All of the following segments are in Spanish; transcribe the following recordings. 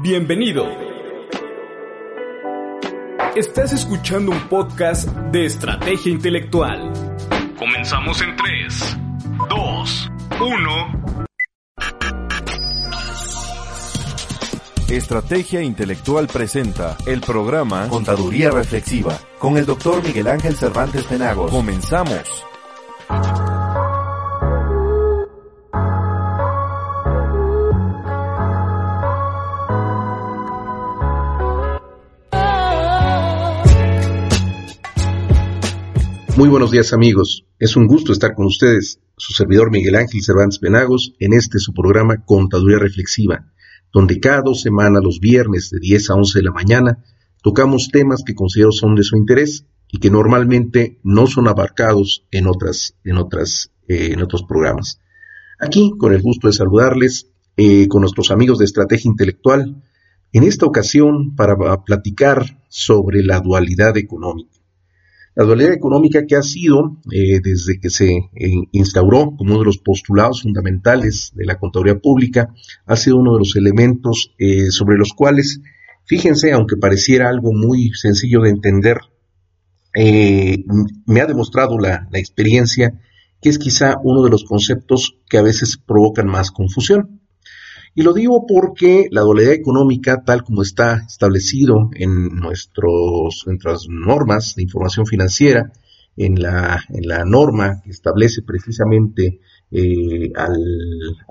Bienvenido. Estás escuchando un podcast de estrategia intelectual. Comenzamos en 3, 2, 1. Estrategia Intelectual presenta el programa Contaduría Reflexiva con el doctor Miguel Ángel Cervantes Penagos. Comenzamos. Muy buenos días amigos, es un gusto estar con ustedes, su servidor Miguel Ángel Cervantes Penagos, en este su programa Contaduría Reflexiva, donde cada dos semanas, los viernes de 10 a 11 de la mañana, tocamos temas que considero son de su interés y que normalmente no son abarcados en, otras, en, otras, eh, en otros programas. Aquí, con el gusto de saludarles, eh, con nuestros amigos de Estrategia Intelectual, en esta ocasión para platicar sobre la dualidad económica. La dualidad económica que ha sido, eh, desde que se eh, instauró como uno de los postulados fundamentales de la contaduría pública, ha sido uno de los elementos eh, sobre los cuales, fíjense, aunque pareciera algo muy sencillo de entender, me ha demostrado la, la experiencia que es quizá uno de los conceptos que a veces provocan más confusión. Y lo digo porque la dualidad económica, tal como está establecido en nuestros, nuestras normas de información financiera, en la, norma que establece precisamente eh, a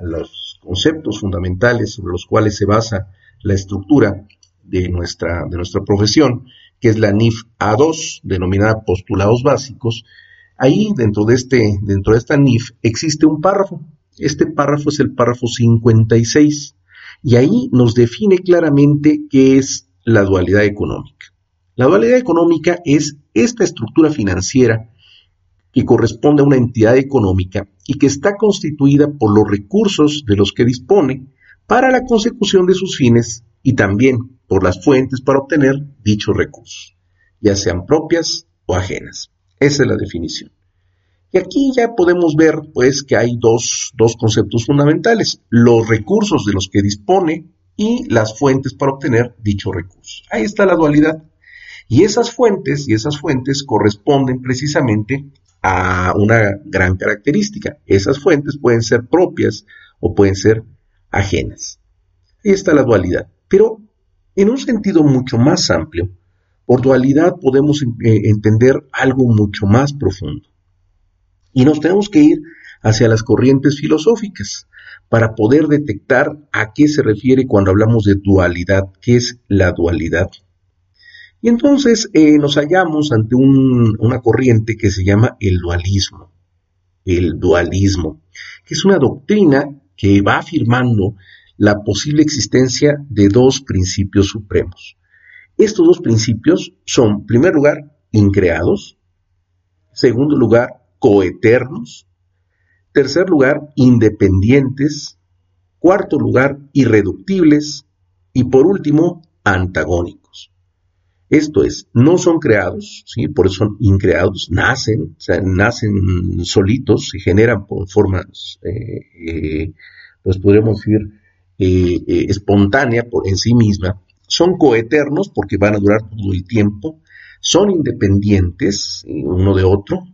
los conceptos fundamentales sobre los cuales se basa la estructura de nuestra, de nuestra profesión, que es la NIF A2, denominada postulados básicos, ahí dentro de, este, dentro de esta NIF existe un párrafo este párrafo es el párrafo 56 y ahí nos define claramente qué es la dualidad económica. La dualidad económica es esta estructura financiera que corresponde a una entidad económica y que está constituida por los recursos de los que dispone para la consecución de sus fines y también por las fuentes para obtener dichos recursos, ya sean propias o ajenas. Esa es la definición. Y aquí ya podemos ver pues que hay dos, dos conceptos fundamentales, los recursos de los que dispone y las fuentes para obtener dicho recurso. Ahí está la dualidad. Y esas fuentes y esas fuentes corresponden precisamente a una gran característica. Esas fuentes pueden ser propias o pueden ser ajenas. Ahí está la dualidad. Pero en un sentido mucho más amplio, por dualidad podemos eh, entender algo mucho más profundo. Y nos tenemos que ir hacia las corrientes filosóficas para poder detectar a qué se refiere cuando hablamos de dualidad, qué es la dualidad. Y entonces eh, nos hallamos ante una corriente que se llama el dualismo. El dualismo, que es una doctrina que va afirmando la posible existencia de dos principios supremos. Estos dos principios son, en primer lugar, increados, segundo lugar, coeternos. Tercer lugar, independientes. Cuarto lugar, irreductibles. Y por último, antagónicos. Esto es, no son creados, ¿sí? por eso son increados, nacen, nacen solitos, se generan por formas, eh, eh, pues podríamos decir, eh, espontánea por en sí misma, son coeternos porque van a durar todo el tiempo, son independientes uno de otro,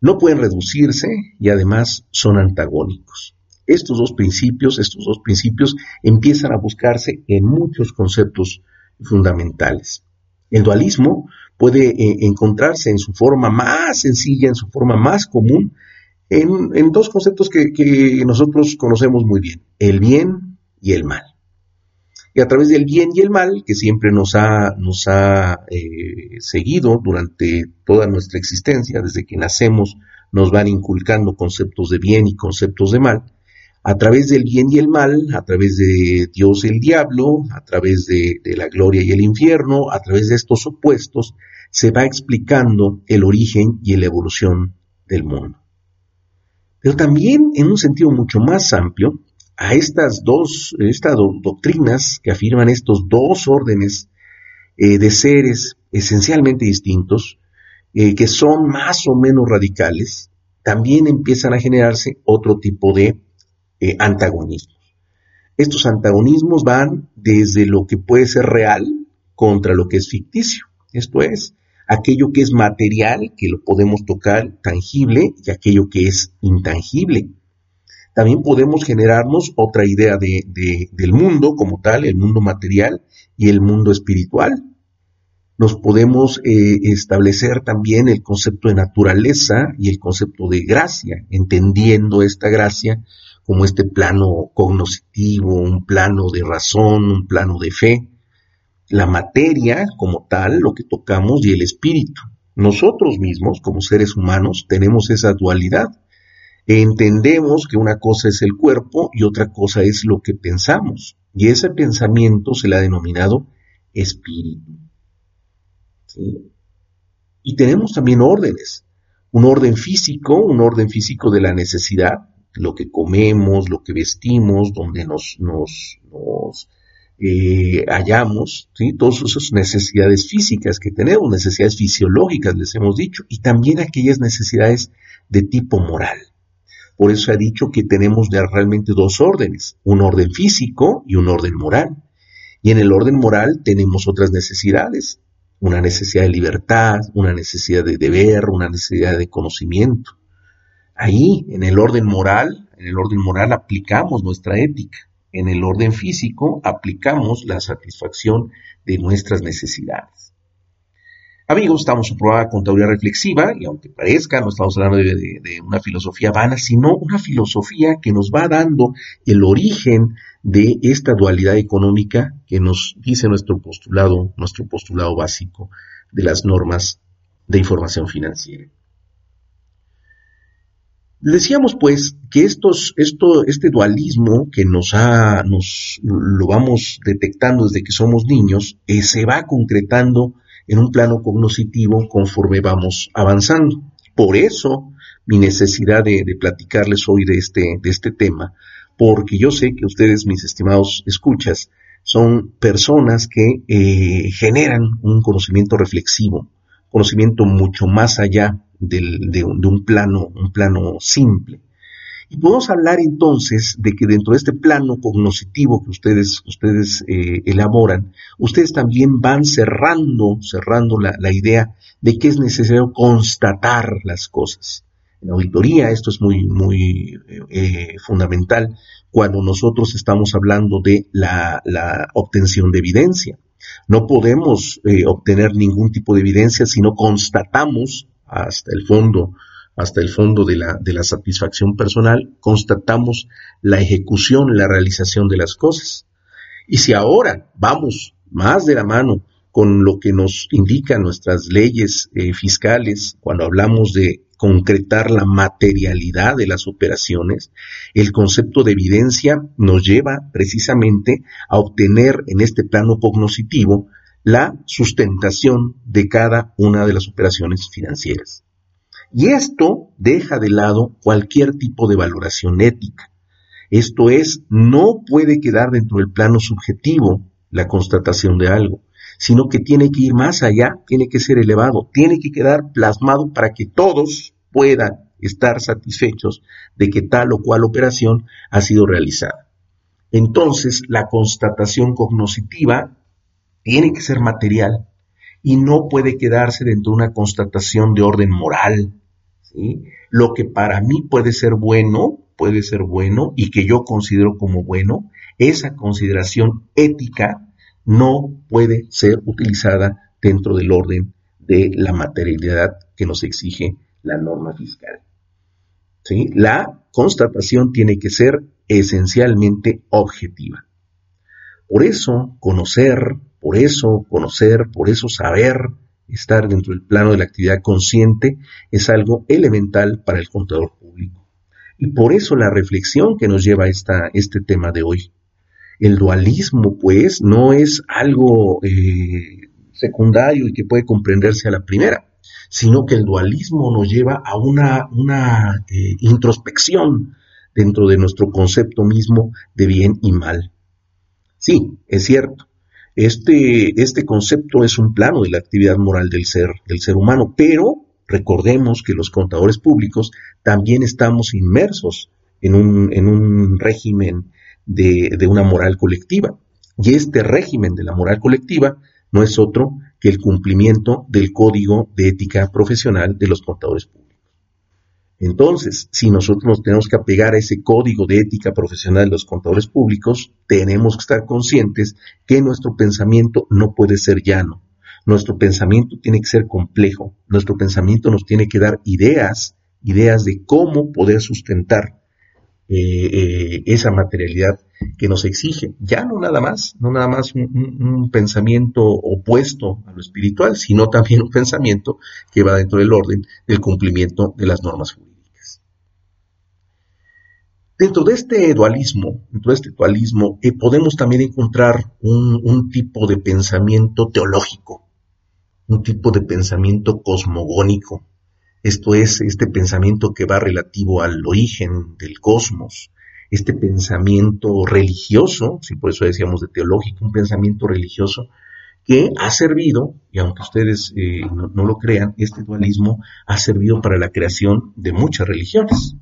no pueden reducirse y además son antagónicos. Estos dos principios, estos dos principios empiezan a buscarse en muchos conceptos fundamentales. El dualismo puede eh, encontrarse en su forma más sencilla, en su forma más común, en, dos conceptos que nosotros conocemos muy bien, el bien y el mal y a través del bien y el mal, que siempre nos ha, nos ha eh, seguido durante toda nuestra existencia, desde que nacemos, nos van inculcando conceptos de bien y conceptos de mal, a través del bien y el mal, a través de Dios y el diablo, a través de la gloria y el infierno, a través de estos opuestos, se va explicando el origen y la evolución del mundo. Pero también, en un sentido mucho más amplio, a estas dos estas doctrinas que afirman estos dos órdenes eh, de seres esencialmente distintos, eh, que son más o menos radicales, también empiezan a generarse otro tipo de eh, antagonismos. Estos antagonismos van desde lo que puede ser real contra lo que es ficticio. Esto es, aquello que es material, que lo podemos tocar, tangible, y aquello que es intangible. También podemos generarnos otra idea de, del mundo como tal, el mundo material y el mundo espiritual. Nos podemos eh, establecer también el concepto de naturaleza y el concepto de gracia, entendiendo esta gracia como este plano cognitivo, un plano de razón, un plano de fe, la materia como tal, lo que tocamos, y el espíritu. Nosotros mismos, como seres humanos, tenemos esa dualidad. Entendemos que una cosa es el cuerpo y otra cosa es lo que pensamos. Y ese pensamiento se le ha denominado espíritu. Y tenemos también órdenes. Un orden físico, un orden físico de la necesidad, lo que comemos, lo que vestimos, donde nos, nos, nos eh, hallamos, ¿sí? todas esas necesidades físicas que tenemos, necesidades fisiológicas, les hemos dicho, y también aquellas necesidades de tipo moral. Por eso ha dicho que tenemos realmente dos órdenes, un orden físico y un orden moral. Y en el orden moral tenemos otras necesidades, una necesidad de libertad, una necesidad de deber, una necesidad de conocimiento. Ahí, en el orden moral, en el orden moral aplicamos nuestra ética. En el orden físico aplicamos la satisfacción de nuestras necesidades. Amigos, estamos en su programa Contaduría Reflexiva y aunque parezca, no estamos hablando de, una filosofía vana, sino una filosofía que nos va dando el origen de esta dualidad económica que nos dice nuestro postulado, nuestro postulado básico de las normas de información financiera. Decíamos pues que estos, esto, este dualismo que nos ha, lo vamos detectando desde que somos niños, eh, se va concretando en un plano cognitivo conforme vamos avanzando. Por eso mi necesidad de, platicarles hoy de este, de este tema, porque yo sé que ustedes, mis estimados escuchas, son personas que eh, generan un conocimiento reflexivo, conocimiento mucho más allá de, un, plano, un plano simple. Y podemos hablar entonces de que dentro de este plano cognitivo que ustedes, ustedes eh, elaboran, ustedes también van cerrando, cerrando la, idea de que es necesario constatar las cosas. En auditoría esto es muy, muy eh, fundamental cuando nosotros estamos hablando de la, la obtención de evidencia. No podemos eh, obtener ningún tipo de evidencia si no constatamos hasta el fondo, hasta el fondo de la, de la satisfacción personal, constatamos la ejecución, la realización de las cosas. Y si ahora vamos más de la mano con lo que nos indican nuestras leyes eh, fiscales cuando hablamos de concretar la materialidad de las operaciones, el concepto de evidencia nos lleva precisamente a obtener en este plano cognitivo la sustentación de cada una de las operaciones financieras. Y esto deja de lado cualquier tipo de valoración ética. Esto es, no puede quedar dentro del plano subjetivo la constatación de algo, sino que tiene que ir más allá, tiene que ser elevado, tiene que quedar plasmado para que todos puedan estar satisfechos de que tal o cual operación ha sido realizada. Entonces, la constatación cognoscitiva tiene que ser material y no puede quedarse dentro de una constatación de orden moral. Lo que para mí puede ser bueno, puede ser bueno y que yo considero como bueno, esa consideración ética no puede ser utilizada dentro del orden de la materialidad que nos exige la norma fiscal. ¿Sí? La constatación tiene que ser esencialmente objetiva. Por eso, conocer, por eso conocer, por eso saber, estar dentro del plano de la actividad consciente es algo elemental para el contador público. Y por eso la reflexión que nos lleva a esta, este tema de hoy. El dualismo, pues, no es algo eh, secundario y que puede comprenderse a la primera, sino que el dualismo nos lleva a una, una eh, introspección dentro de nuestro concepto mismo de bien y mal. Sí, es cierto, este, este concepto es un plano de la actividad moral del ser, del ser humano, pero recordemos que los contadores públicos también estamos inmersos en un, en un régimen de, una moral colectiva. Y este régimen de la moral colectiva no es otro que el cumplimiento del código de ética profesional de los contadores públicos. Entonces, si nosotros nos tenemos que apegar a ese código de ética profesional de los contadores públicos, tenemos que estar conscientes que nuestro pensamiento no puede ser llano. Nuestro pensamiento tiene que ser complejo. Nuestro pensamiento nos tiene que dar ideas, ideas de cómo poder sustentar eh, eh, esa materialidad que nos exige. Ya no nada más, no nada más un, pensamiento opuesto a lo espiritual, sino también un pensamiento que va dentro del orden del cumplimiento de las normas jurídicas. Dentro de este dualismo, dentro de este dualismo, eh, podemos también encontrar un tipo de pensamiento teológico, un tipo de pensamiento cosmogónico, esto es este pensamiento que va relativo al origen del cosmos, este pensamiento religioso, si por eso decíamos de teológico, un pensamiento religioso que ha servido, y aunque ustedes eh, no, lo crean, este dualismo ha servido para la creación de muchas religiones.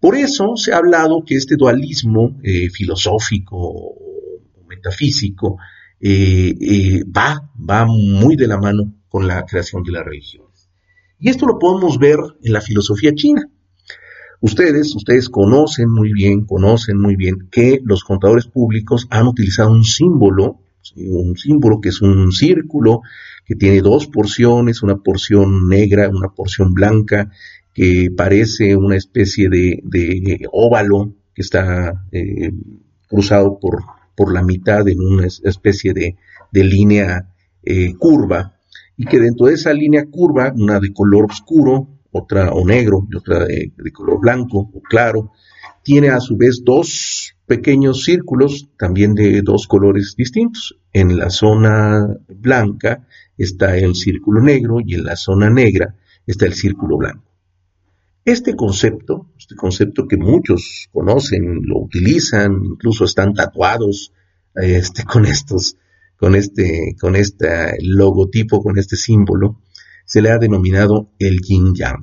Por eso se ha hablado que este dualismo eh, filosófico o metafísico eh, va, va muy de la mano con la creación de la religión. Y esto lo podemos ver en la filosofía china. Ustedes, ustedes conocen muy bien, conocen muy bien que los contadores públicos han utilizado un símbolo, un símbolo que es un círculo que tiene dos porciones, una porción negra, una porción blanca, que parece una especie de, óvalo que está eh, cruzado por, por la mitad en una especie de, línea eh, curva y que dentro de esa línea curva, una de color oscuro, otra o negro y otra de, color blanco o claro, tiene a su vez dos pequeños círculos también de dos colores distintos. En la zona blanca está el círculo negro y en la zona negra está el círculo blanco. Este concepto, este concepto que muchos conocen, lo utilizan, incluso están tatuados este, con estos con este, con este logotipo, con este símbolo, se le ha denominado el yin yang.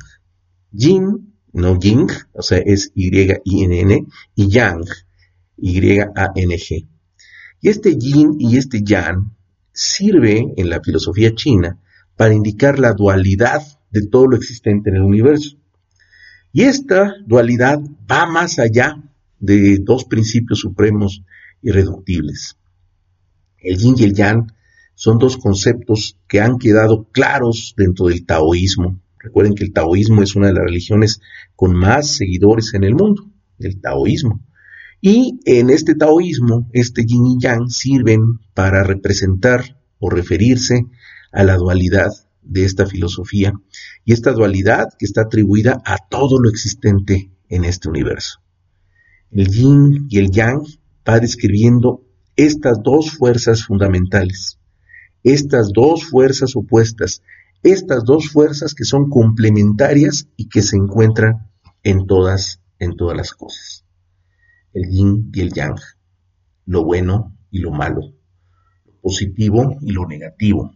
Yin, no ying, o sea, es Y-I-N-N, y yang, Y-A-N-G. Y este yin y este yang sirve en la filosofía china para indicar la dualidad de todo lo existente en el universo. Y esta dualidad va más allá de dos principios supremos irreductibles. El yin y el yang son dos conceptos que han quedado claros dentro del taoísmo. Recuerden que el taoísmo es una de las religiones con más seguidores en el mundo, el taoísmo. Y en este taoísmo, este yin y yang sirven para representar o referirse a la dualidad de esta filosofía y esta dualidad que está atribuida a todo lo existente en este universo. El yin y el yang va describiendo estas dos fuerzas fundamentales, estas dos fuerzas opuestas, estas dos fuerzas que son complementarias y que se encuentran en todas, en todas las cosas. El yin y el yang, lo bueno y lo malo, lo positivo y lo negativo,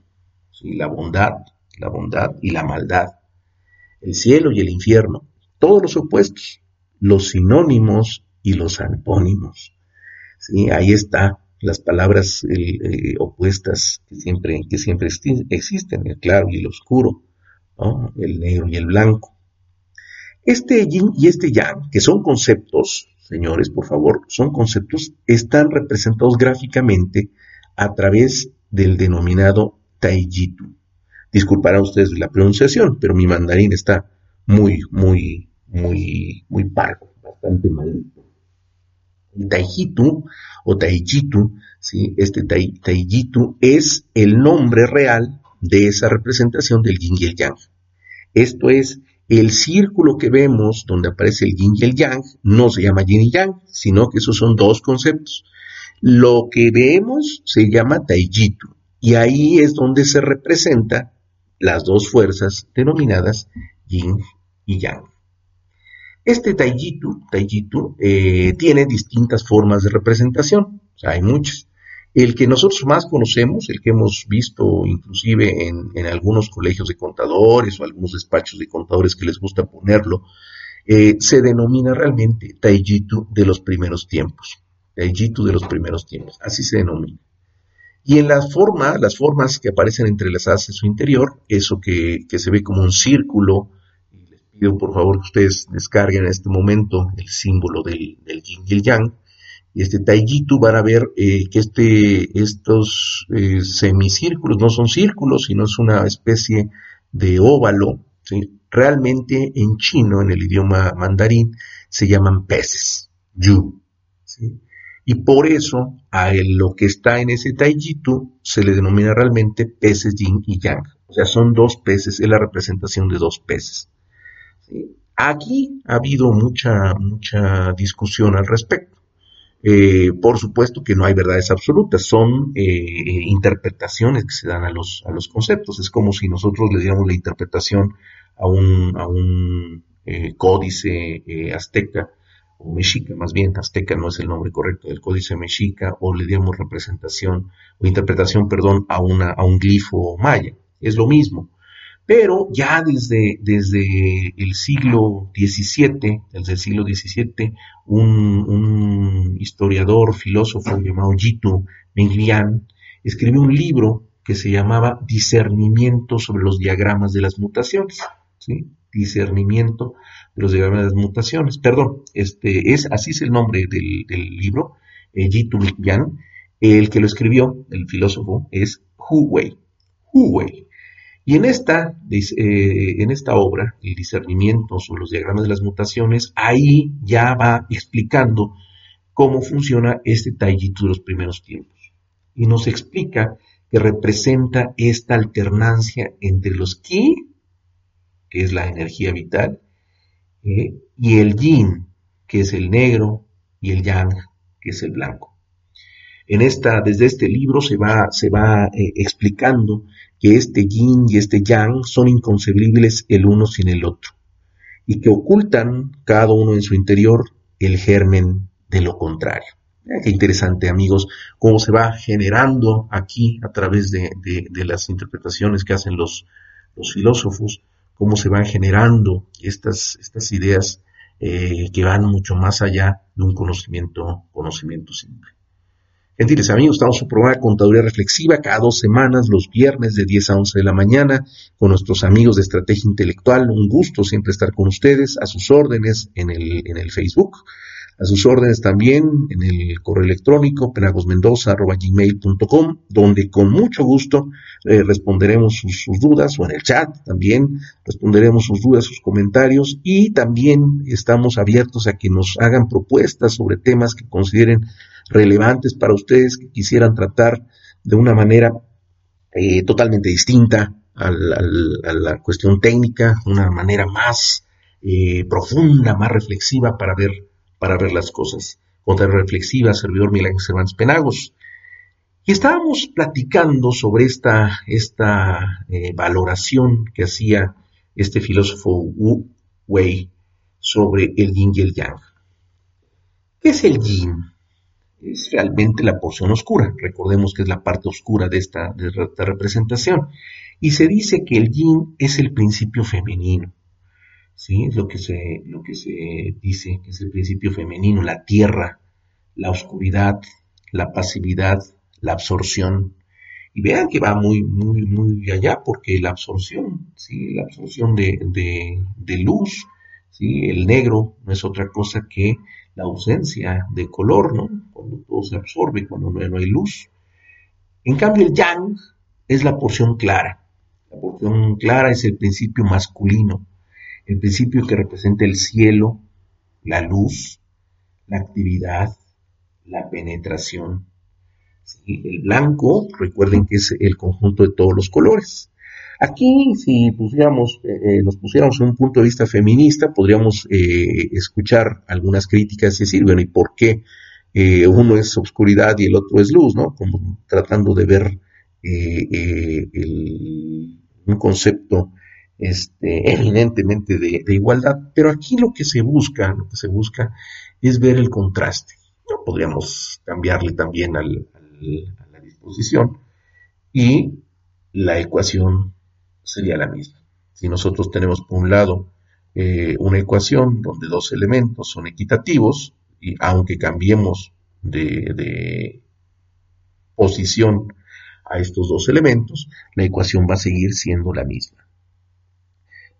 la bondad, la bondad y la maldad, el cielo y el infierno, todos los opuestos, los sinónimos y los antónimos. ¿sí? Ahí está las palabras opuestas que siempre, que siempre existen, el claro y el oscuro, el negro y el blanco. Este yin y este yang, que son conceptos, señores, por favor, son conceptos, están representados gráficamente a través del denominado Taijitu. Disculparán ustedes la pronunciación, pero mi mandarín está muy, muy, muy, muy parco, bastante malito. Taijitu o Taijitu, ¿sí? este Taijitu es el nombre real de esa representación del yin y el yang. Esto es, el círculo que vemos donde aparece el yin y el yang no se llama yin y yang, sino que esos son dos conceptos. Lo que vemos se llama Taijitu y ahí es donde se representa las dos fuerzas denominadas yin y yang. Este Taijitu, Taijitu eh, tiene distintas formas de representación, hay muchas. El que nosotros más conocemos, el que hemos visto inclusive en, algunos colegios de contadores o algunos despachos de contadores que les gusta ponerlo, eh, se denomina realmente Taijitu de los primeros tiempos. Taijitu de los primeros tiempos, así se denomina. Y en las formas que aparecen entrelazadas en su interior, eso que, se ve como un círculo, por favor que ustedes descarguen en este momento el símbolo del, del yin y el yang, y este Taijitu van a ver eh, que este, estos eh, semicírculos no son círculos, sino es una especie de óvalo, realmente en chino, en el idioma mandarín, se llaman peces, yu. Y por eso a lo que está en ese Taijitu se le denomina realmente peces yin y yang. O sea, son dos peces, es la representación de dos peces. Aquí ha habido mucha, mucha discusión al respecto. Eh, por supuesto que no hay verdades absolutas, son eh, interpretaciones que se dan a los, a los conceptos. Es como si nosotros le diéramos la interpretación a un, a un eh, códice azteca o mexica, más bien, azteca no es el nombre correcto del códice mexica, o le diéramos representación o interpretación, perdón, a, una, a un glifo maya. Es lo mismo. Pero ya desde, desde el siglo XVII, desde el siglo XVII, un, historiador, filósofo llamado Jitu Minglian, escribió un libro que se llamaba Discernimiento sobre los diagramas de las mutaciones. ¿sí? Discernimiento de los diagramas de las mutaciones. Perdón, este es, así es el nombre del, libro, eh, Jitu. El que lo escribió, el filósofo, es Hu Wei. Hu Wei. Y en esta, eh, en esta obra, el discernimiento sobre los diagramas de las mutaciones, ahí ya va explicando cómo funciona este Taijitsu de los primeros tiempos. Y nos explica que representa esta alternancia entre los Ki, que es la energía vital, eh, y el Yin, que es el negro, y el Yang, que es el blanco. En esta, desde este libro se va, se va eh, explicando que este yin y este yang son inconcebibles el uno sin el otro, y que ocultan cada uno en su interior el germen de lo contrario. Qué interesante, amigos, cómo se va generando aquí a través de, las interpretaciones que hacen los, los, filósofos, cómo se van generando estas, estas ideas eh, que van mucho más allá de un conocimiento, conocimiento simple. Gentiles amigos, estamos en su programa Contaduría Reflexiva cada dos semanas, los viernes de 10 a 11 de la mañana, con nuestros amigos de Estrategia Intelectual. Un gusto siempre estar con ustedes, a sus órdenes en el, en el Facebook, a sus órdenes también en el correo electrónico penagosmendoza.gmail.com, donde con mucho gusto eh, responderemos sus, dudas, o en el chat también responderemos sus dudas, sus comentarios, y también estamos abiertos a que nos hagan propuestas sobre temas que consideren relevantes para ustedes que quisieran tratar de una manera eh, totalmente distinta a la, cuestión técnica, una manera más eh, profunda, más reflexiva para ver, para ver las cosas. Contra reflexiva, servidor Milán Cervantes Penagos. Y estábamos platicando sobre esta, esta eh, valoración que hacía este filósofo Wu Wei sobre el yin y el yang. ¿Qué es el yin? es realmente la porción oscura. Recordemos que es la parte oscura de esta, de esta representación. Y se dice que el yin es el principio femenino. ¿Sí? Es lo que se, lo que se dice, que es el principio femenino, la tierra, la oscuridad, la pasividad, la absorción. Y vean que va muy, muy, muy allá, porque la absorción, ¿sí? la absorción de, de, de luz, ¿sí? el negro no es otra cosa que la ausencia de color, ¿no? Cuando todo se absorbe, cuando no, hay luz. En cambio, el yang es la porción clara. La porción clara es el principio masculino, el principio que representa el cielo, la luz, la actividad, la penetración. El blanco, recuerden que es el conjunto de todos los colores. Aquí, si pusiéramos, eh, eh, nos pusiéramos en un punto de vista feminista, podríamos eh, escuchar algunas críticas y decir, bueno, ¿y por qué uno es oscuridad y el otro es luz, ¿no? Como tratando de ver un concepto este, eminentemente de, igualdad. Pero aquí lo que se busca, lo que se busca es ver el contraste. ¿no? Podríamos cambiarle también al, a la disposición y la ecuación sería la misma. Si nosotros tenemos por un lado eh, una ecuación donde dos elementos son equitativos, y aunque cambiemos de, posición a estos dos elementos, la ecuación va a seguir siendo la misma.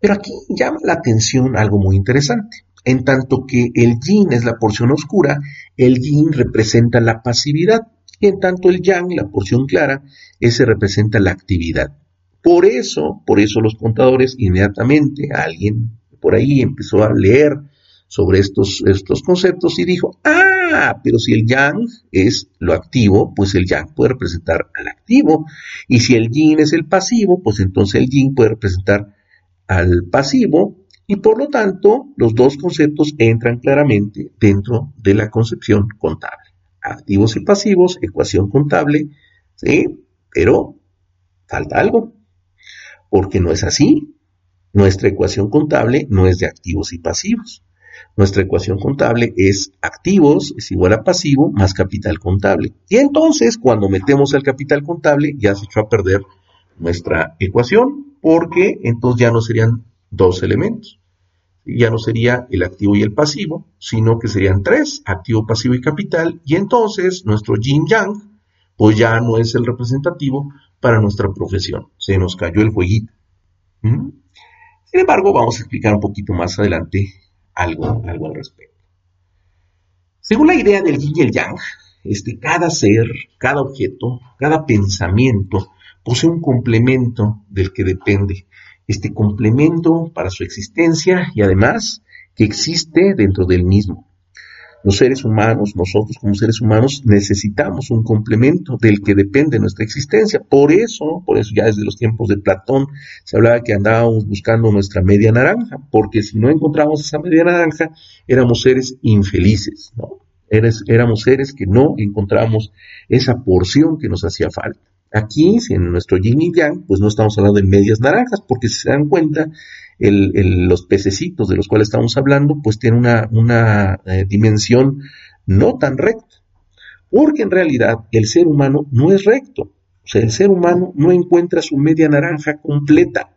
Pero aquí llama la atención algo muy interesante. En tanto que el yin es la porción oscura, el yin representa la pasividad. Y en tanto el yang, la porción clara, ese representa la actividad. Por eso, por eso los contadores inmediatamente, alguien por ahí empezó a leer sobre estos, estos conceptos y dijo, ah, pero si el yang es lo activo, pues el yang puede representar al activo. Y si el yin es el pasivo, pues entonces el yin puede representar al pasivo. Y por lo tanto, los dos conceptos entran claramente dentro de la concepción contable. Activos y pasivos, ecuación contable, ¿sí? Pero falta algo, porque no es así. Nuestra ecuación contable no es de activos y pasivos. Nuestra ecuación contable es activos es igual a pasivo más capital contable. Y entonces, cuando metemos el capital contable, ya se echó a perder nuestra ecuación, porque entonces ya no serían dos elementos. Ya no sería el activo y el pasivo, sino que serían tres, activo, pasivo y capital. Y entonces nuestro yin yang, pues ya no es el representativo para nuestra profesión. Se nos cayó el jueguito. ¿Mm? Sin embargo, vamos a explicar un poquito más adelante algo, algo al respecto. Según la idea del yin y el yang, este, cada ser, cada objeto, cada pensamiento posee un complemento del que depende. Este complemento para su existencia y además que existe dentro del mismo. Los seres humanos, nosotros como seres humanos, necesitamos un complemento del que depende nuestra existencia. Por eso, por eso ya desde los tiempos de Platón se hablaba que andábamos buscando nuestra media naranja, porque si no encontramos esa media naranja, éramos seres infelices, ¿no? éramos seres que no encontramos esa porción que nos hacía falta. Aquí, en nuestro yin y yang, pues no estamos hablando de medias naranjas, porque si se dan cuenta, los pececitos de los cuales estamos hablando, pues tienen una, eh, dimensión no tan recta. Porque en realidad el ser humano no es recto. O sea, el ser humano no encuentra su media naranja completa,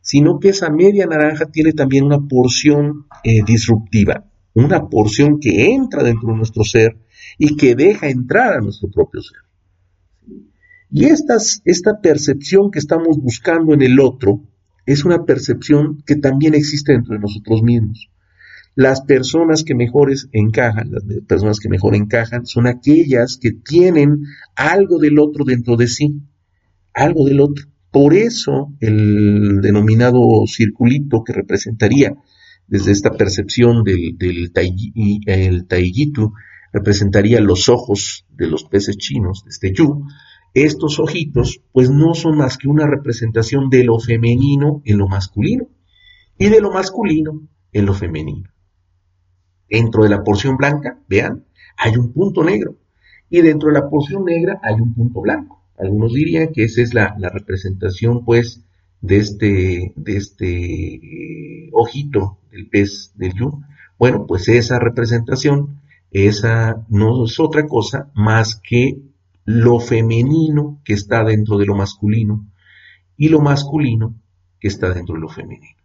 sino que esa media naranja tiene también una porción eh, disruptiva, una porción que entra dentro de nuestro ser y que deja entrar a nuestro propio ser. Y esta percepción que estamos buscando en el otro es una percepción que también existe dentro de nosotros mismos. Las personas que mejores encajan, las personas que mejor encajan, son aquellas que tienen algo del otro dentro de sí, algo del otro. Por eso el denominado circulito que representaría desde esta percepción del, del el taiyitu, representaría los ojos de los peces chinos, de este yu, estos ojitos pues no son más que una representación de lo femenino en lo masculino y de lo masculino en lo femenino. Dentro de la porción blanca, vean, hay un punto negro y dentro de la porción negra hay un punto blanco. Algunos dirían que esa es la, representación pues de este, de este eh, ojito del pez del yu. Bueno, pues esa representación, esa no es otra cosa más que lo femenino que está dentro de lo masculino y lo masculino que está dentro de lo femenino.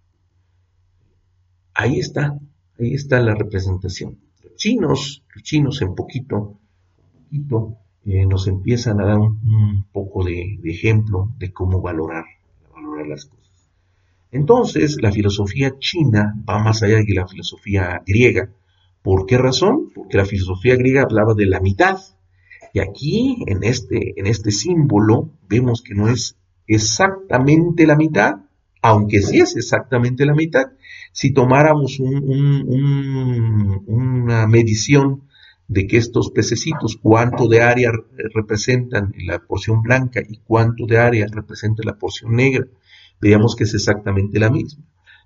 Ahí está, ahí está la representación. Los chinos, los chinos en poquito, poquito eh, nos empiezan a dar un, poco de, ejemplo de cómo valorar, valorar las cosas. Entonces, la filosofía china va más allá de la filosofía griega. ¿Por qué razón? Porque la filosofía griega hablaba de la mitad, y aquí, en este, en este símbolo, vemos que no es exactamente la mitad, aunque sí es exactamente la mitad. Si tomáramos una medición de que estos pececitos, cuánto de área representan la porción blanca y cuánto de área representa la porción negra, veríamos que es exactamente la misma,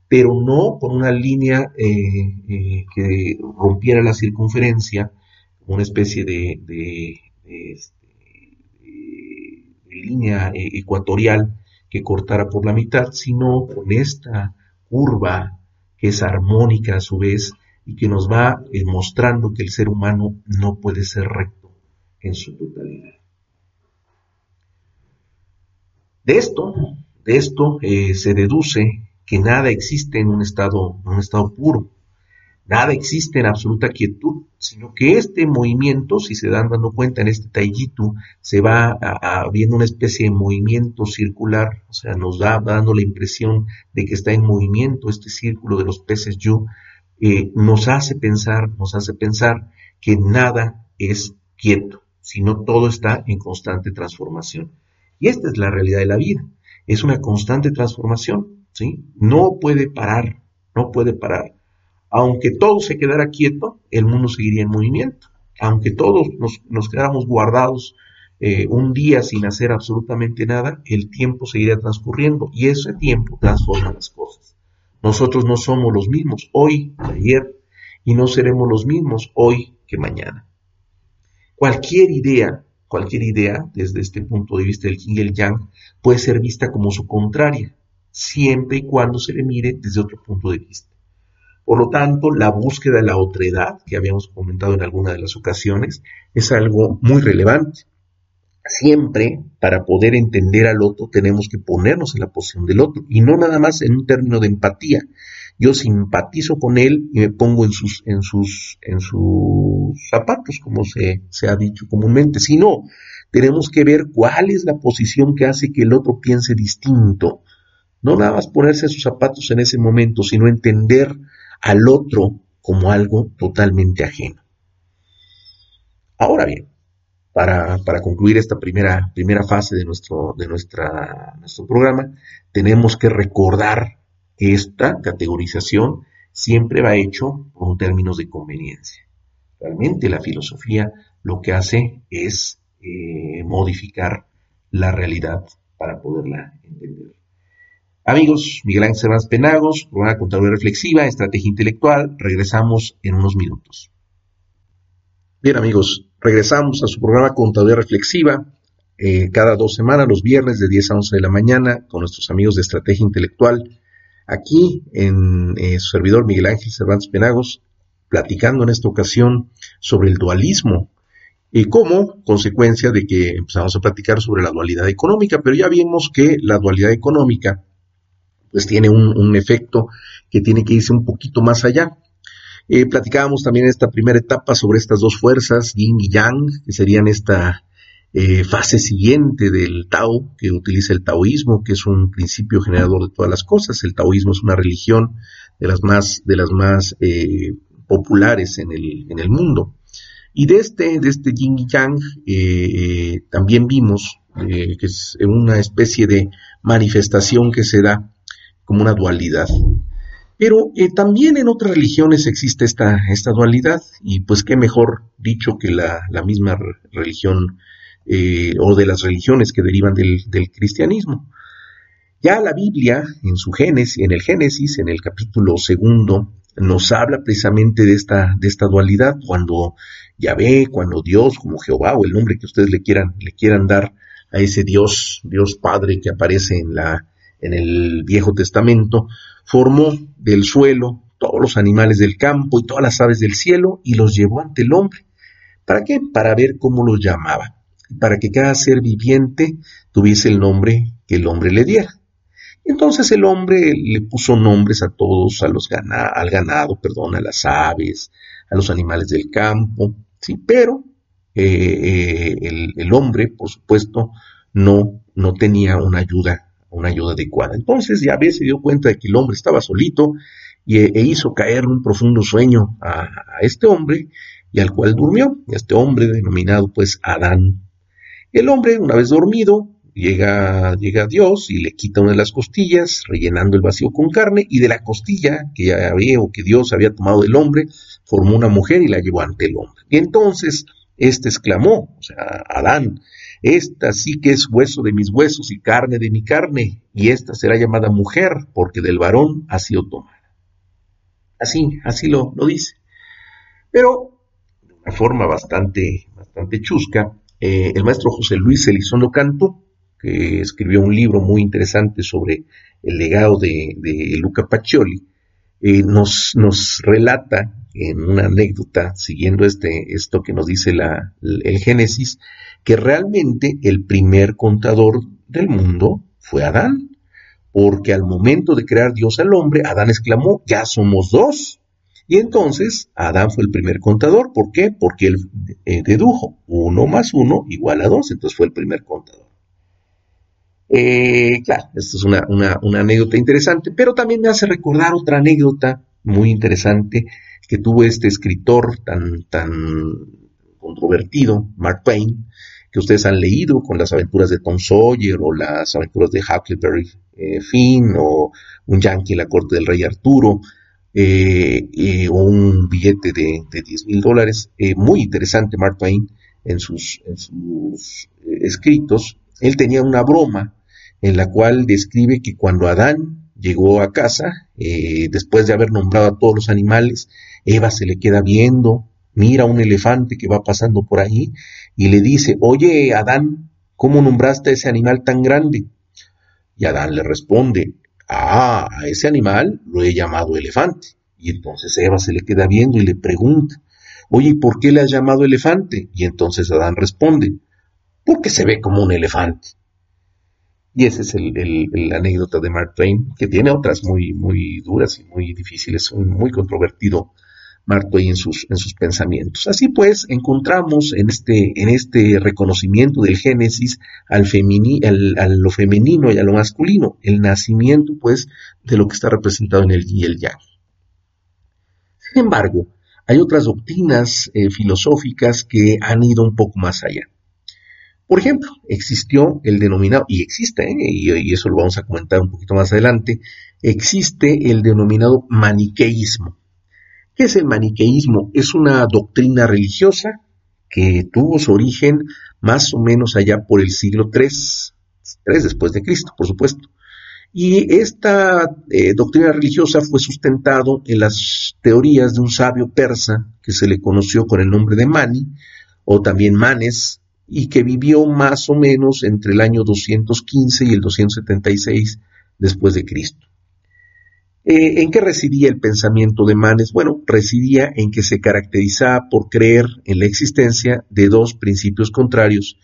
pero no con una línea eh, eh, que rompiera la circunferencia, una especie de, este, línea eh, ecuatorial que cortara por la mitad, sino con esta curva que es armónica a su vez y que nos va eh, mostrando que el ser humano no puede ser recto en su totalidad. De esto, de esto eh, se deduce que nada existe en un estado, en un estado puro. Nada existe en absoluta quietud, sino que este movimiento, si se dan dando cuenta en este Taijitu, se va viendo una especie de movimiento circular, o sea, nos da dando la impresión de que está en movimiento este círculo de los peces Yu, eh, nos hace pensar, nos hace pensar que nada es quieto, sino todo está en constante transformación. Y esta es la realidad de la vida, es una constante transformación, ¿sí? No puede parar, no puede parar aunque todo se quedara quieto, el mundo seguiría en movimiento. Aunque todos nos, quedáramos guardados eh, un día sin hacer absolutamente nada, el tiempo seguiría transcurriendo y ese tiempo transforma las cosas. Nosotros no somos los mismos hoy que ayer y no seremos los mismos hoy que mañana. Cualquier idea, cualquier idea desde este punto de vista del yin y el yang puede ser vista como su contraria, siempre y cuando se le mire desde otro punto de vista. Por lo tanto, la búsqueda de la otredad, que habíamos comentado en alguna de las ocasiones, es algo muy relevante. Siempre, para poder entender al otro, tenemos que ponernos en la posición del otro, y no nada más en un término de empatía. Yo simpatizo con él y me pongo en sus, en sus, en sus zapatos, como se, se ha dicho comúnmente, sino tenemos que ver cuál es la posición que hace que el otro piense distinto. No nada más ponerse sus zapatos en ese momento, sino entender al otro como algo totalmente ajeno. Ahora bien, para, concluir esta primera, primera fase de, nuestro, de nuestra, nuestro programa, tenemos que recordar que esta categorización siempre va hecho con términos de conveniencia. Realmente la filosofía lo que hace es eh, modificar la realidad para poderla entender. Amigos, Miguel Ángel Cervantes Penagos, programa Contabilidad Reflexiva, Estrategia Intelectual. Regresamos en unos minutos. Bien, amigos, regresamos a su programa Contabilidad Reflexiva. Eh, cada dos semanas, los viernes de 10 a 11 de la mañana, con nuestros amigos de Estrategia Intelectual. Aquí en eh, su servidor Miguel Ángel Cervantes Penagos, platicando en esta ocasión sobre el dualismo y como consecuencia de que empezamos a platicar sobre la dualidad económica, pero ya vimos que la dualidad económica pues tiene un, efecto que tiene que irse un poquito más allá. Eh, platicábamos también en esta primera etapa sobre estas dos fuerzas, yin y yang, que serían esta eh, fase siguiente del Tao, que utiliza el taoísmo, que es un principio generador de todas las cosas. El taoísmo es una religión de las más, de las más eh, populares en el, en el mundo. Y de este, de este yin y yang también vimos que es una especie de manifestación que se da como una dualidad. Pero eh, también en otras religiones existe esta, esta dualidad y pues qué mejor dicho que la, misma religión eh, o de las religiones que derivan del, cristianismo. Ya la Biblia, en su Génesis, en el Génesis, en el capítulo segundo, nos habla precisamente de esta, de esta dualidad, cuando Yahvé, cuando Dios, como Jehová, o el nombre que ustedes le quieran, le quieran dar a ese Dios, Dios Padre que aparece en la, en el Viejo Testamento, formó del suelo todos los animales del campo y todas las aves del cielo y los llevó ante el hombre. ¿Para qué? Para ver cómo los llamaba, para que cada ser viviente tuviese el nombre que el hombre le diera. Entonces el hombre le puso nombres a todos, a los al ganado, perdón, a las aves, a los animales del campo, sí, pero eh, eh, el, el, hombre, por supuesto, no, no tenía una ayuda una ayuda adecuada. Entonces ya se dio cuenta de que el hombre estaba solito y, e hizo caer un profundo sueño a, este hombre y al cual durmió, este hombre denominado pues Adán. El hombre, una vez dormido, llega, llega a Dios y le quita una de las costillas, rellenando el vacío con carne, y de la costilla que ya había o que Dios había tomado del hombre, formó una mujer y la llevó ante el hombre. Y entonces este exclamó, o sea, Adán, esta sí que es hueso de mis huesos y carne de mi carne, y esta será llamada mujer, porque del varón ha sido tomada. Así, así lo, dice. Pero, de una forma bastante, bastante chusca, eh, el maestro José Luis Elizondo Canto, que escribió un libro muy interesante sobre el legado de, Luca Pacioli, eh, nos, nos relata en una anécdota, siguiendo este, esto que nos dice la, el Génesis, que realmente el primer contador del mundo fue Adán, porque al momento de crear Dios al hombre, Adán exclamó, ya somos dos. Y entonces Adán fue el primer contador. ¿Por qué? Porque él eh, dedujo 1 más 1 igual a 2. Entonces fue el primer contador. Eh, claro, esto es una, una, anécdota interesante, pero también me hace recordar otra anécdota muy interesante que tuvo este escritor tan, tan controvertido, Mark Twain, que ustedes han leído con las aventuras de Tom Sawyer o las aventuras de Huckleberry eh, Finn o un yankee en la corte del rey Arturo eh, o un billete de, de 10 mil dólares. Eh, muy interesante Mark Twain en sus, en sus escritos. Él tenía una broma en la cual describe que cuando Adán llegó a casa, después de haber nombrado a todos los animales, Eva se le queda viendo, mira un elefante que va pasando por ahí y le dice, oye, Adán, ¿cómo nombraste a ese animal tan grande? Y Adán le responde, ah, a ese animal lo he llamado elefante. Y entonces Eva se le queda viendo y le pregunta, oye, ¿por qué le has llamado elefante? Y entonces Adán responde, porque se ve como un elefante. Y esa es el, anécdota de Mark Twain, que tiene otras muy, muy duras y muy difíciles, muy controvertido Twain en sus, en sus pensamientos. Así pues, encontramos en este, en este reconocimiento del Génesis al, a lo femenino y a lo masculino, el nacimiento, pues, de lo que está representado en el y el yang. Sin embargo, hay otras doctrinas eh, filosóficas que han ido un poco más allá. Por ejemplo, existió el denominado, y existe, ¿eh? y, eso lo vamos a comentar un poquito más adelante, existe el denominado maniqueísmo. ¿Qué es el maniqueísmo? Es una doctrina religiosa que tuvo su origen más o menos allá por el siglo III, III después de Cristo, por supuesto. Y esta eh, doctrina religiosa fue sustentado en las teorías de un sabio persa que se le conoció con el nombre de Mani, o también Manes, y que vivió más o menos entre el año 215 y el 276 después de Cristo. Eh, ¿En qué residía el pensamiento de Manes? Bueno, residía en que se caracterizaba por creer en la existencia de dos principios contrarios.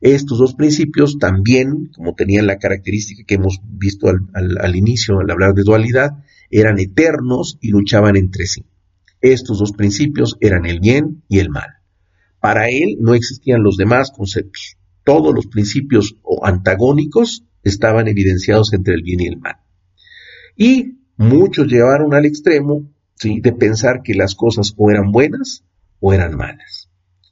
Estos dos principios también, como tenían la característica que hemos visto al, inicio al hablar de dualidad, eran eternos y luchaban entre sí. Estos dos principios eran el bien y el mal. Para él no existían los demás conceptos. Todos los principios antagónicos estaban evidenciados entre el bien y el mal. Y muchos llevaron al extremo de pensar que las cosas o eran buenas o eran malas.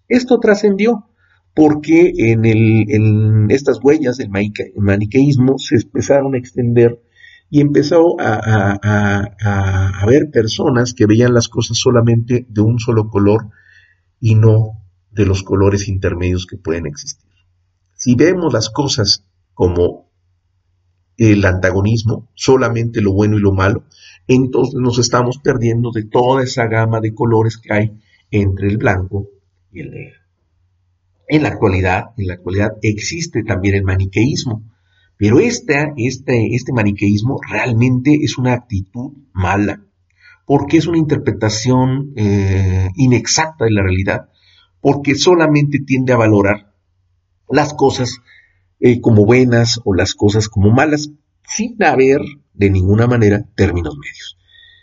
Esto trascendió porque en, estas huellas del maniqueísmo se empezaron a extender y empezó a, a, haber personas que veían las cosas solamente de un solo color y no de los colores intermedios que pueden existir. Si vemos las cosas como el antagonismo, solamente lo bueno y lo malo, entonces nos estamos perdiendo de toda esa gama de colores que hay entre el blanco y el negro. En la actualidad, en la existe también el maniqueísmo, pero este, este, este maniqueísmo realmente es una actitud mala, porque es una interpretación eh, inexacta de la realidad, porque solamente tiende a valorar las cosas eh, como buenas o las cosas como malas, sin haber de ninguna manera términos medios.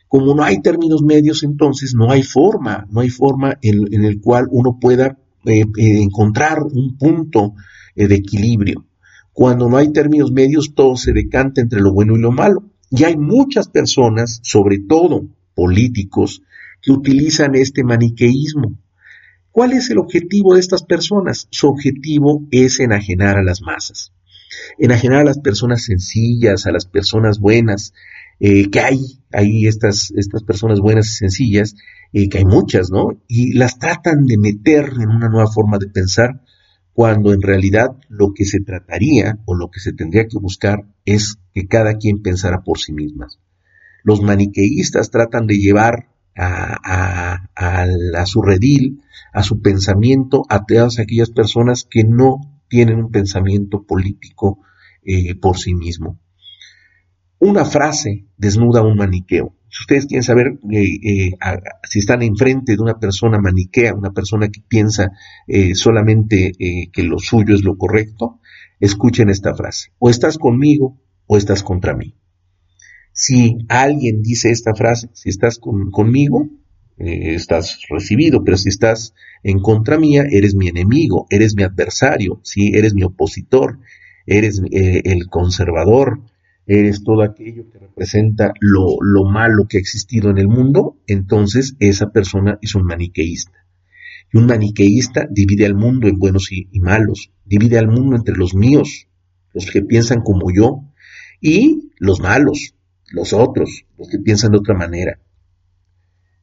Como no hay términos medios, entonces no hay forma, no hay forma en, el cual uno pueda eh, eh, encontrar un punto de equilibrio. Cuando no hay términos medios, todo se decanta entre lo bueno y lo malo. Y hay muchas personas, sobre todo políticos, que utilizan este maniqueísmo ¿Cuál es el objetivo de estas personas? Su objetivo es enajenar a las masas, enajenar a las personas sencillas, a las personas buenas, eh, que hay, hay estas, estas personas buenas y sencillas, eh, que hay muchas, ¿no? Y las tratan de meter en una nueva forma de pensar, cuando en realidad lo que se trataría o lo que se tendría que buscar es que cada quien pensara por sí mismas. Los maniqueístas tratan de llevar a, su redil, a su pensamiento, a aquellas personas que no tienen un pensamiento político eh, por sí mismo. Una frase desnuda un maniqueo. Si ustedes quieren saber eh, eh, si están enfrente de una persona maniquea, una persona que piensa solamente que lo suyo es lo correcto, escuchen esta frase. O estás conmigo o estás contra mí. Si alguien dice esta frase, si estás conmigo, eh, estás recibido, pero si estás en contra mía, eres mi enemigo, eres mi adversario, ¿sí? eres mi opositor, eres eh, el conservador, eres todo aquello que representa lo, lo malo que ha existido en el mundo, entonces esa persona es un maniqueísta. Y un maniqueísta divide al mundo en buenos y, malos, divide al mundo entre los míos, los que piensan como yo, y los malos, los otros, los que piensan de otra manera.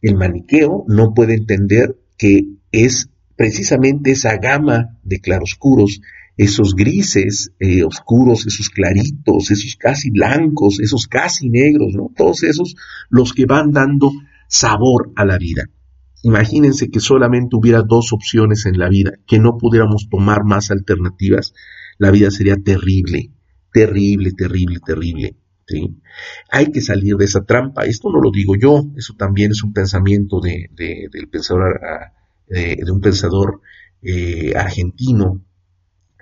El maniqueo no puede entender que es precisamente esa gama de claroscuros esos grises eh, oscuros, esos claritos, esos casi blancos, esos casi negros, ¿no? Todos esos los que van dando sabor a la vida. Imagínense que solamente hubiera dos opciones en la vida, que no pudiéramos tomar más alternativas. La vida sería terrible, terrible, terrible, terrible. ¿Sí? Hay que salir de esa trampa. Esto no lo digo yo, eso también es un pensamiento de, del pensador, ah, de, un pensador eh, argentino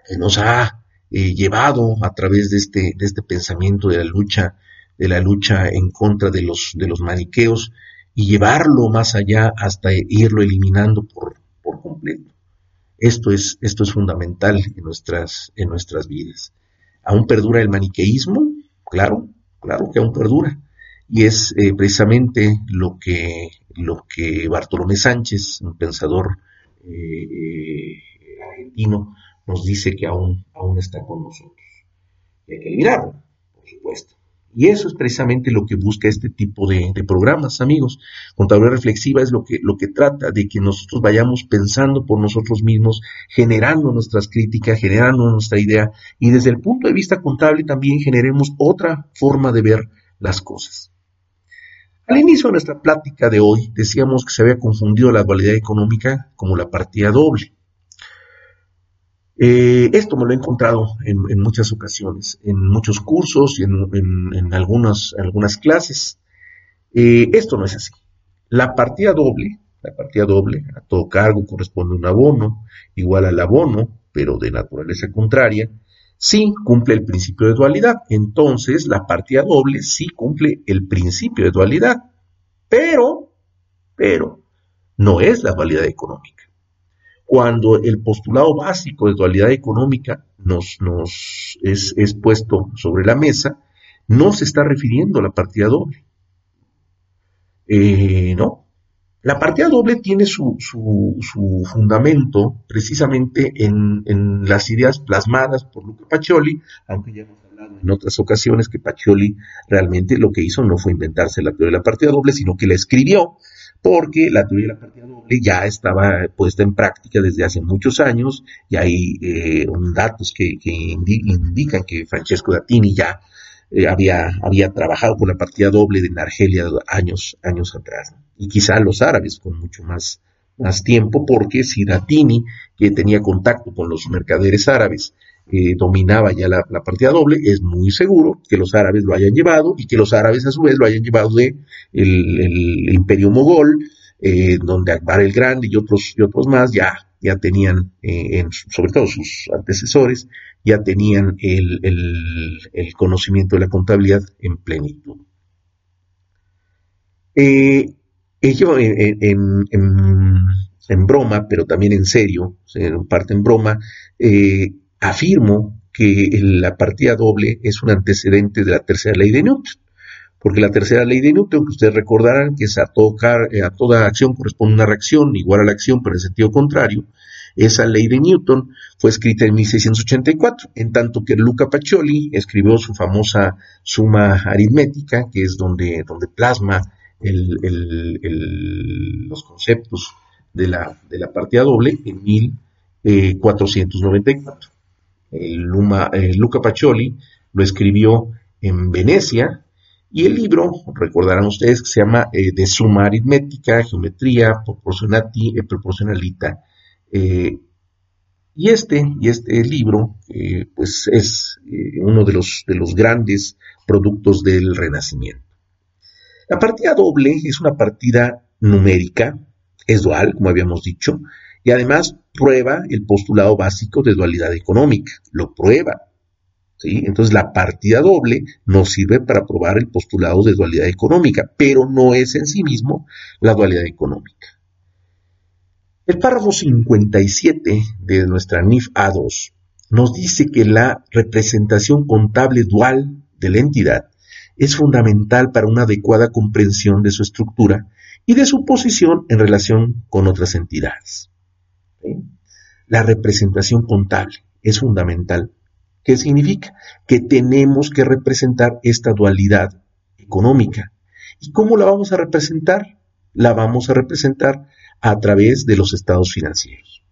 que nos ha eh, llevado a través de este, de este pensamiento de la lucha, de la lucha en contra de los, de los maniqueos y llevarlo más allá hasta irlo eliminando por, completo. Esto es, esto es fundamental en nuestras, en nuestras vidas. ¿Aún perdura el maniqueísmo? Claro, claro que aún perdura. Y es eh, precisamente lo que, lo que Bartolomé Sánchez, un pensador eh, argentino, nos dice que aún, aún está con nosotros. Y hay que eliminarlo, por supuesto. Y eso es precisamente lo que busca este tipo de, programas, amigos. Contabilidad reflexiva es lo que, lo que trata de que nosotros vayamos pensando por nosotros mismos, generando nuestras críticas, generando nuestra idea y desde el punto de vista contable también generemos otra forma de ver las cosas. Al inicio de nuestra plática de hoy decíamos que se había confundido la dualidad económica como la partida doble. Eh, esto me lo he encontrado en, muchas ocasiones, en muchos cursos y en, algunas, clases. Eh, esto no es así. La partida doble, la partida doble, a todo cargo corresponde un abono igual al abono, pero de naturaleza contraria, sí cumple el principio de dualidad. Entonces, la partida doble sí cumple el principio de dualidad, pero, pero, no es la dualidad económica cuando el postulado básico de dualidad económica nos, nos es, puesto sobre la mesa, no se está refiriendo a la partida doble. Eh, no. La partida doble tiene su, su, fundamento precisamente en, en, las ideas plasmadas por Luca Pacioli, aunque ya hemos hablado en otras ocasiones que Pacioli realmente lo que hizo no fue inventarse la teoría de la partida doble, sino que la escribió porque la teoría de la partida doble ya estaba puesta en práctica desde hace muchos años y hay eh, datos que, indican que Francesco Dattini ya eh, había, trabajado con la partida doble de Argelia años, años atrás. Y quizá los árabes con mucho más, más tiempo, porque si Dattini, que tenía contacto con los mercaderes árabes, eh, dominaba ya la, partida doble, es muy seguro que los árabes lo hayan llevado y que los árabes a su vez lo hayan llevado de el, imperio mogol, eh, donde Akbar el Grande y otros, y otros más ya, ya tenían, eh, sobre todo sus antecesores, ya tenían el, conocimiento de la contabilidad en plenitud. en, en, broma, pero también en serio, en parte en broma, afirmo que la partida doble es un antecedente de la tercera ley de Newton. Porque la tercera ley de Newton, que ustedes recordarán, que es a, eh, a toda acción corresponde una reacción igual a la acción, pero en sentido contrario, esa ley de Newton fue escrita en 1684, en tanto que Luca Pacioli escribió su famosa suma aritmética, que es donde, donde plasma los conceptos de la, de la partida doble en 1494. Luma, Luca Pacioli lo escribió en Venecia y el libro, recordarán ustedes, que se llama eh, De suma aritmética, geometría, proporcionati e proporcionalita. Eh, y este, y este libro, eh, pues es uno de los, de los grandes productos del Renacimiento. La partida doble es una partida numérica, es dual, como habíamos dicho, y además prueba el postulado básico de dualidad económica, lo prueba. Entonces la partida doble nos sirve para probar el postulado de dualidad económica, pero no es en sí mismo la dualidad económica. El párrafo 57 de nuestra NIF A2 nos dice que la representación contable dual de la entidad es fundamental para una adecuada comprensión de su estructura y de su posición en relación con otras entidades. La representación contable es fundamental ¿Qué significa? Que tenemos que representar esta dualidad económica. ¿Y cómo la vamos a representar? La vamos a representar a través de los estados financieros.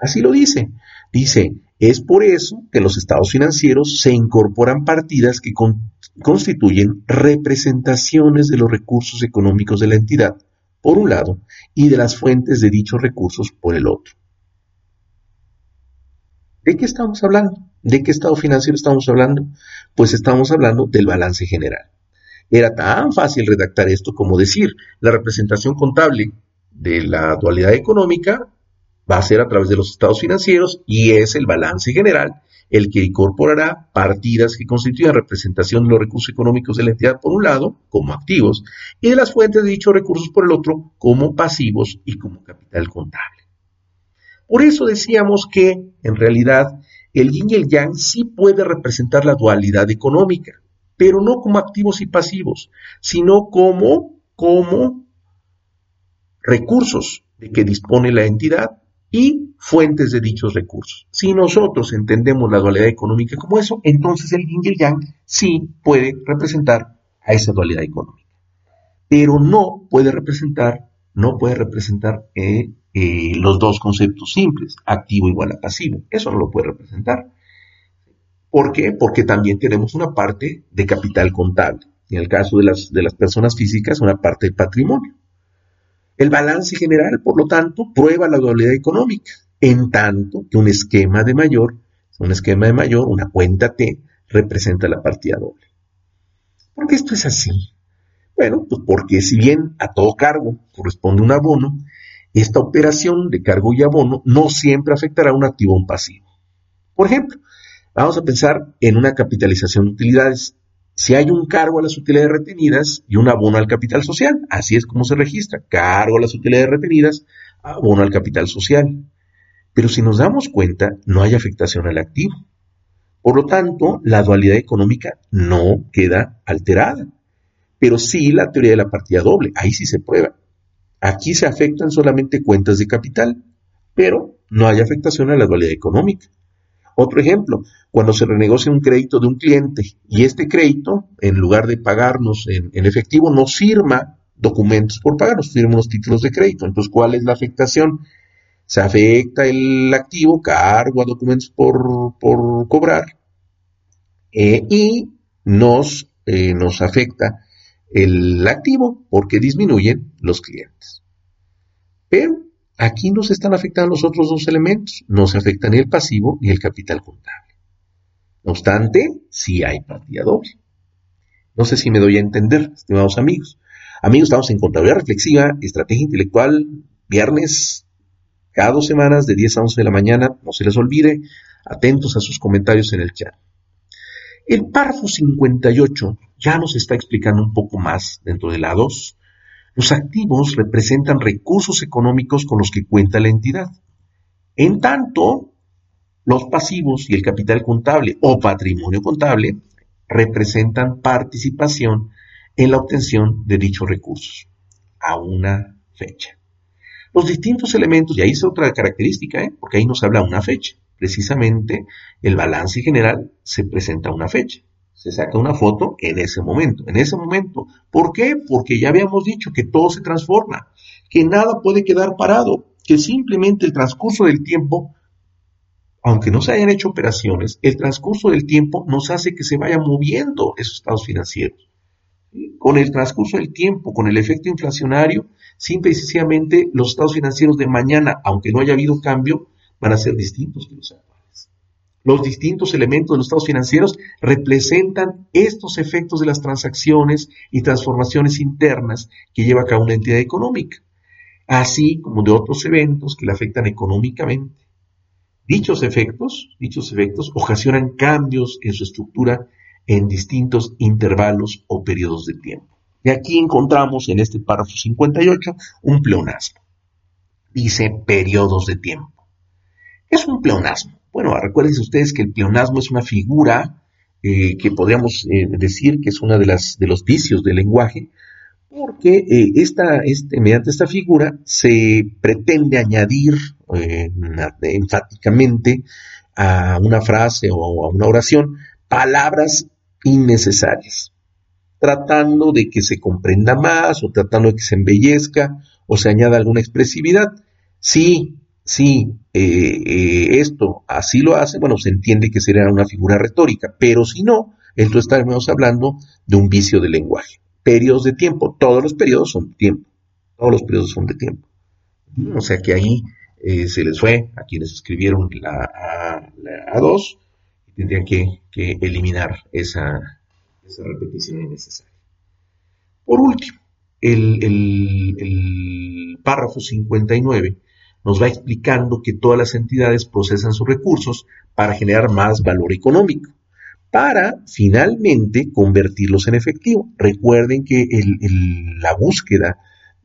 Así lo dice. Dice, es por eso que los estados financieros se incorporan partidas que constituyen representaciones de los recursos económicos de la entidad, por un lado, y de las fuentes de dichos recursos por el otro. ¿De qué estamos hablando? ¿De qué estado financiero estamos hablando? Pues estamos hablando del balance general. Era tan fácil redactar esto como decir, la representación contable de la dualidad económica va a ser a través de los estados financieros y es el balance general el que incorporará partidas que constituyan representación de los recursos económicos de la entidad por un lado, como activos, y de las fuentes de dichos recursos por el otro, como pasivos y como capital contable. Por eso decíamos que, en realidad, el yin y el yang sí puede representar la dualidad económica, pero no como activos y pasivos, sino como, como recursos de que dispone la entidad y fuentes de dichos recursos. Si nosotros entendemos la dualidad económica como eso, entonces el yin y el yang sí puede representar a esa dualidad económica. Pero no puede representar, no puede representar eh, eh, los dos conceptos simples, activo igual a pasivo. Eso no lo puede representar. ¿Por qué? Porque también tenemos una parte de capital contable. En el caso de las, de las personas físicas, una parte de patrimonio. El balance general, por lo tanto, prueba la dualidad económica, en tanto que un esquema de mayor, un esquema de mayor, una cuenta T, representa la partida doble. ¿Por qué esto es así? Bueno, pues porque si bien a todo cargo corresponde un abono, esta operación de cargo y abono no siempre afectará a un activo o un pasivo. Por ejemplo, vamos a pensar en una capitalización de utilidades. Si hay un cargo a las utilidades retenidas y un abono al capital social, así es como se registra, cargo a las utilidades retenidas, abono al capital social. Pero si nos damos cuenta, no hay afectación al activo. Por lo tanto, la dualidad económica no queda alterada. Pero sí la teoría de la partida doble, ahí sí se prueba. Aquí se afectan solamente cuentas de capital, pero no hay afectación a la dualidad económica. Otro ejemplo, cuando se renegocia un crédito de un cliente y este crédito, en lugar de pagarnos en, efectivo, nos firma documentos por pagar, nos firma unos títulos de crédito. Entonces, ¿cuál es la afectación? Se afecta el activo, cargo a documentos por, cobrar eh, y nos, eh, nos afecta el activo porque disminuyen los clientes. Pero aquí no se están afectando los otros dos elementos, no se afecta ni el pasivo ni el capital contable. No obstante, sí hay partida doble. No sé si me doy a entender, estimados amigos. Amigos, estamos en Contabilidad Reflexiva, Estrategia Intelectual, viernes, cada dos semanas, de 10 a 11 de la mañana. No se les olvide, atentos a sus comentarios en el chat. El párrafo 58 ya nos está explicando un poco más dentro de la 2. Los activos representan recursos económicos con los que cuenta la entidad. En tanto, los pasivos y el capital contable o patrimonio contable representan participación en la obtención de dichos recursos a una fecha. Los distintos elementos, y ahí es otra característica, ¿eh? porque ahí nos habla una fecha precisamente el balance general se presenta a una fecha. Se saca una foto en ese momento, en ese momento. ¿Por qué? Porque ya habíamos dicho que todo se transforma, que nada puede quedar parado, que simplemente el transcurso del tiempo, aunque no se hayan hecho operaciones, el transcurso del tiempo nos hace que se vayan moviendo esos estados financieros. Con el transcurso del tiempo, con el efecto inflacionario, simple y sencillamente los estados financieros de mañana, aunque no haya habido cambio, van a ser distintos que los. Los distintos elementos de los estados financieros representan estos efectos de las transacciones y transformaciones internas que lleva a cabo una entidad económica, así como de otros eventos que le afectan económicamente. Dichos efectos, dichos efectos ocasionan cambios en su estructura en distintos intervalos o periodos de tiempo. Y aquí encontramos en este párrafo 58 un pleonasmo. Dice periodos de tiempo. ¿Qué es un pleonasmo? Bueno, recuerden ustedes que el pleonasmo es una figura eh, que podríamos eh, decir que es uno de, las, de los vicios del lenguaje, porque eh, esta, este, mediante esta figura se pretende añadir enfáticamente a una frase o a una oración palabras innecesarias, tratando de que se comprenda más o tratando de que se embellezca o se añada alguna expresividad. Sí, si eh, eh, esto así lo hace, bueno, se entiende que sería una figura retórica, pero si no, entonces estaremos hablando de un vicio de lenguaje. Periodos de tiempo, todos los periodos son de tiempo, todos los periodos son de tiempo. O sea que ahí eh, se les fue a quienes escribieron la, A, 2 y tendrían que, eliminar esa, repetición innecesaria. Por último, el, el párrafo 59 nos va explicando que todas las entidades procesan sus recursos para generar más valor económico, para finalmente convertirlos en efectivo. Recuerden que la búsqueda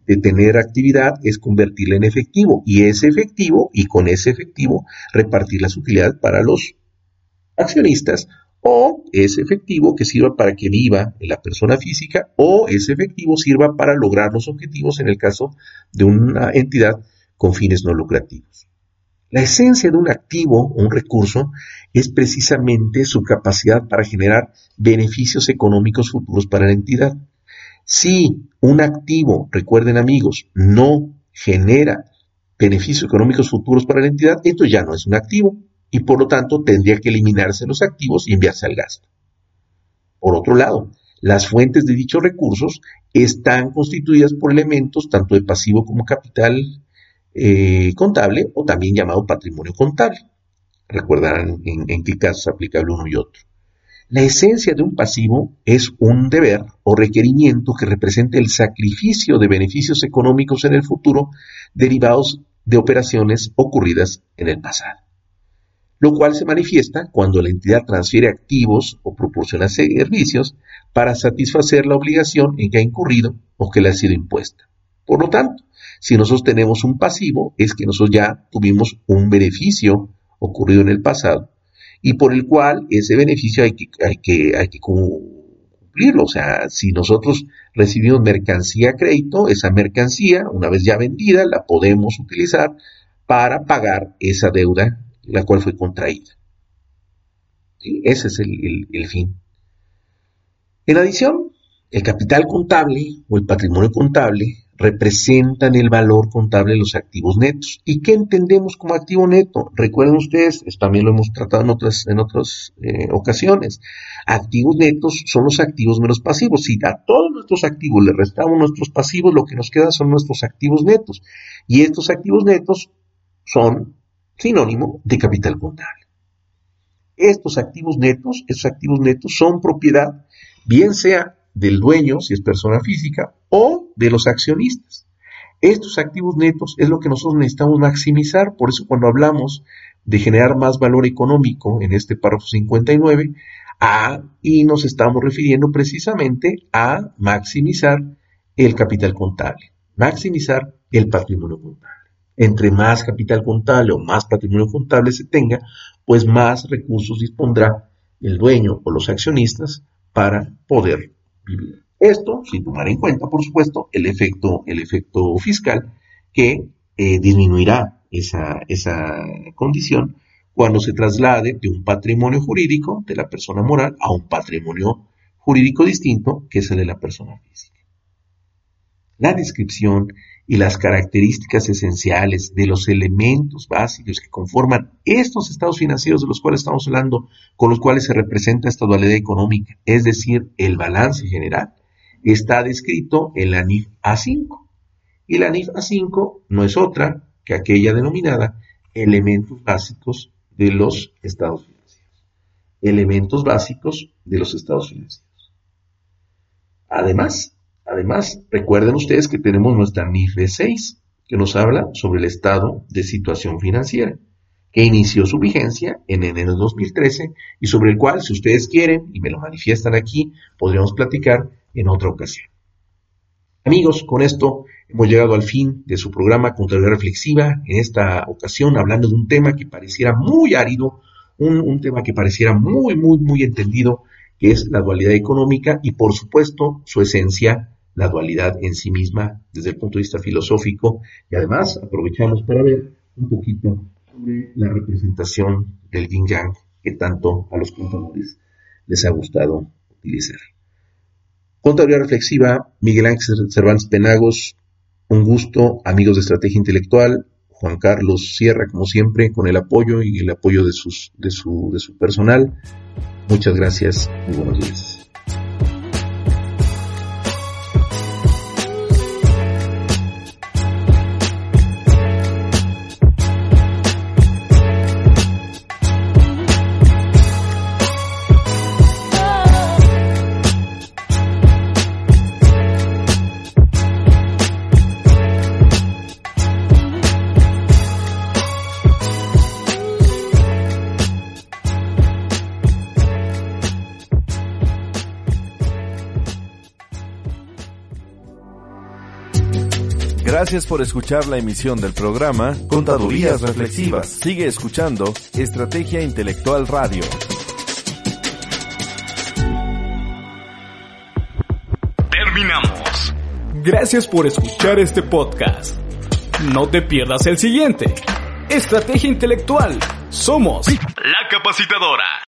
de tener actividad es convertirla en efectivo y ese efectivo y con ese efectivo repartir las utilidades para los accionistas o ese efectivo que sirva para que viva la persona física o ese efectivo sirva para lograr los objetivos en el caso de una entidad con fines no lucrativos. La esencia de un activo o un recurso es precisamente su capacidad para generar beneficios económicos futuros para la entidad. Si un activo, recuerden amigos, no genera beneficios económicos futuros para la entidad, esto ya no es un activo y por lo tanto tendría que eliminarse los activos y enviarse al gasto. Por otro lado, las fuentes de dichos recursos están constituidas por elementos tanto de pasivo como capital eh, contable o también llamado patrimonio contable. Recordarán en, qué caso es aplicable uno y otro. La esencia de un pasivo es un deber o requerimiento que representa el sacrificio de beneficios económicos en el futuro derivados de operaciones ocurridas en el pasado, lo cual se manifiesta cuando la entidad transfiere activos o proporciona servicios para satisfacer la obligación en que ha incurrido o que le ha sido impuesta. Por lo tanto, si nosotros tenemos un pasivo, es que nosotros ya tuvimos un beneficio ocurrido en el pasado y por el cual ese beneficio hay que, cumplirlo. O sea, si nosotros recibimos mercancía a crédito, esa mercancía, una vez ya vendida, la podemos utilizar para pagar esa deuda la cual fue contraída. Ese es el fin. En adición, el capital contable o el patrimonio contable representan el valor contable de los activos netos. ¿Y qué entendemos como activo neto? Recuerden ustedes, esto también lo hemos tratado en otras, en otras eh, ocasiones. Activos netos son los activos menos pasivos. Si a todos nuestros activos le restamos nuestros pasivos, lo que nos queda son nuestros activos netos. Y estos activos netos son sinónimo de capital contable. Estos activos netos, estos activos netos son propiedad, bien sea del dueño, si es persona física, o de los accionistas. Estos activos netos es lo que nosotros necesitamos maximizar, por eso cuando hablamos de generar más valor económico en este párrafo 59, a, y nos estamos refiriendo precisamente a maximizar el capital contable, maximizar el patrimonio contable. Entre más capital contable o más patrimonio contable se tenga, pues más recursos dispondrá el dueño o los accionistas para poder esto sin tomar en cuenta, por supuesto, el efecto, el efecto fiscal que eh, disminuirá esa, esa condición cuando se traslade de un patrimonio jurídico de la persona moral a un patrimonio jurídico distinto que es el de la persona física. La descripción y las características esenciales de los elementos básicos que conforman estos estados financieros de los cuales estamos hablando, con los cuales se representa esta dualidad económica, es decir, el balance general, está descrito en la NIF A5. Y la NIF A5 no es otra que aquella denominada elementos básicos de los estados financieros. Elementos básicos de los estados financieros. Además, además, recuerden ustedes que tenemos nuestra NIF B6, que nos habla sobre el estado de situación financiera, que inició su vigencia en enero de 2013 y sobre el cual, si ustedes quieren y me lo manifiestan aquí, podríamos platicar en otra ocasión. Amigos, con esto hemos llegado al fin de su programa Contrariedad Reflexiva, en esta ocasión hablando de un tema que pareciera muy árido, un, un, tema que pareciera muy, muy, muy entendido, que es la dualidad económica y por supuesto su esencia, la dualidad en sí misma desde el punto de vista filosófico y además aprovechamos para ver un poquito sobre la representación del yin yang que tanto a los contadores les ha gustado utilizar. Contabilidad Reflexiva, Miguel Ángel Cervantes Penagos, un gusto, amigos de Estrategia Intelectual, Juan Carlos Sierra, como siempre, con el apoyo y el apoyo de, sus, de, su, de su personal. Muchas gracias, muy buenos días. Gracias por escuchar la emisión del programa Contadurías Reflexivas. Sigue escuchando Estrategia Intelectual Radio. Terminamos. Gracias por escuchar este podcast. No te pierdas el siguiente. Estrategia Intelectual. Somos la capacitadora.